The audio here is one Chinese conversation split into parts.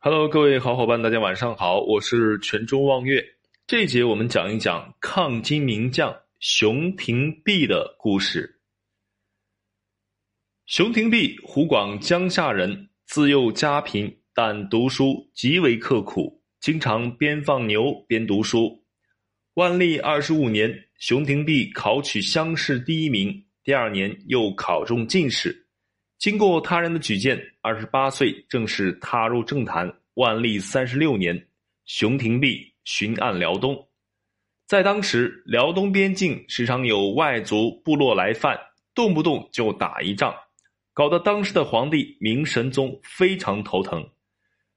Hello，各位好伙伴，大家晚上好，我是全中望月。这一节我们讲一讲抗金名将熊廷弼的故事。熊廷弼，湖广江夏人，自幼家贫，但读书极为刻苦，经常边放牛边读书。万历二十五年，熊廷弼考取乡试第一名，第二年又考中进士。经过他人的举荐，二十八岁正式踏入政坛。万历三十六年，熊廷弼巡按辽东，在当时辽东边境时常有外族部落来犯，动不动就打一仗，搞得当时的皇帝明神宗非常头疼。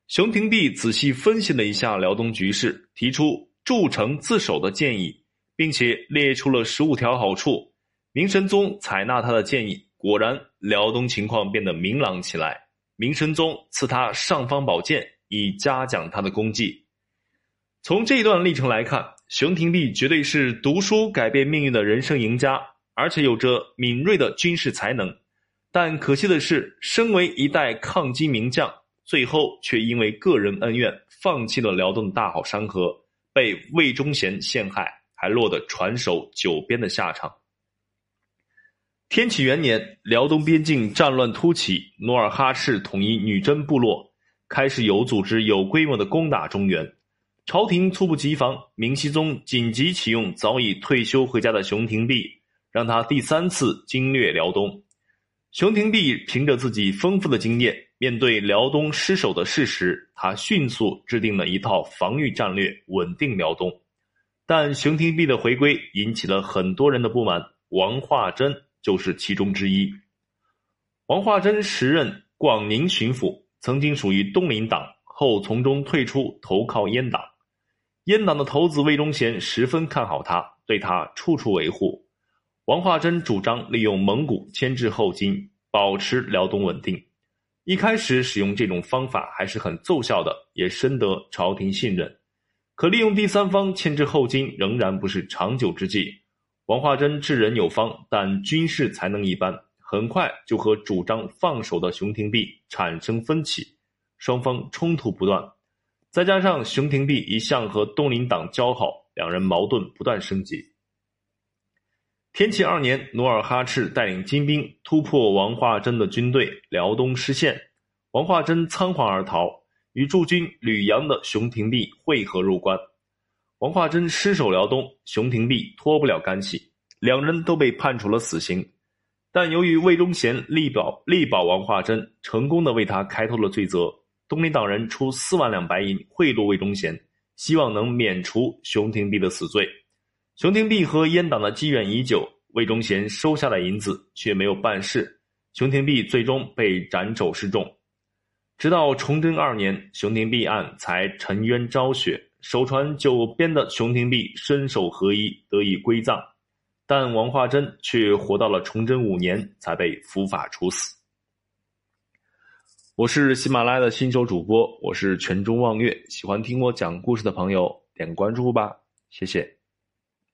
熊廷弼仔细分析了一下辽东局势，提出筑城自守的建议，并且列出了十五条好处。明神宗采纳他的建议。果然，辽东情况变得明朗起来。明神宗赐他尚方宝剑，以嘉奖他的功绩。从这段历程来看，熊廷弼绝对是读书改变命运的人生赢家，而且有着敏锐的军事才能。但可惜的是，身为一代抗金名将，最后却因为个人恩怨，放弃了辽东的大好山河，被魏忠贤陷害，还落得传首九边的下场。天启元年，辽东边境战乱突起，努尔哈赤统一女真部落，开始有组织、有规模的攻打中原。朝廷猝不及防，明熹宗紧急启用早已退休回家的熊廷弼，让他第三次经略辽东。熊廷弼凭着自己丰富的经验，面对辽东失守的事实，他迅速制定了一套防御战略，稳定辽东。但熊廷弼的回归引起了很多人的不满，王化贞。就是其中之一。王化贞时任广宁巡抚，曾经属于东林党，后从中退出，投靠阉党。阉党的头子魏忠贤十分看好他，对他处处维护。王化贞主张利用蒙古牵制后金，保持辽东稳定。一开始使用这种方法还是很奏效的，也深得朝廷信任。可利用第三方牵制后金，仍然不是长久之计。王化贞治人有方，但军事才能一般，很快就和主张放手的熊廷弼产生分歧，双方冲突不断。再加上熊廷弼一向和东林党交好，两人矛盾不断升级。天启二年，努尔哈赤带领金兵突破王化贞的军队，辽东失陷，王化贞仓皇而逃，与驻军吕阳的熊廷弼会合入关。王化贞失守辽东，熊廷弼脱不了干系，两人都被判处了死刑。但由于魏忠贤力保力保王化贞，成功的为他开脱了罪责。东林党人出四万两白银贿赂魏忠贤，希望能免除熊廷弼的死罪。熊廷弼和阉党的积怨已久，魏忠贤收下了银子，却没有办事。熊廷弼最终被斩首示众。直到崇祯二年，熊廷弼案才沉冤昭雪。守传九边的熊廷弼身首合一，得以归葬，但王化贞却活到了崇祯五年才被伏法处死。我是喜马拉雅的新手主播，我是全中望月，喜欢听我讲故事的朋友点关注吧，谢谢。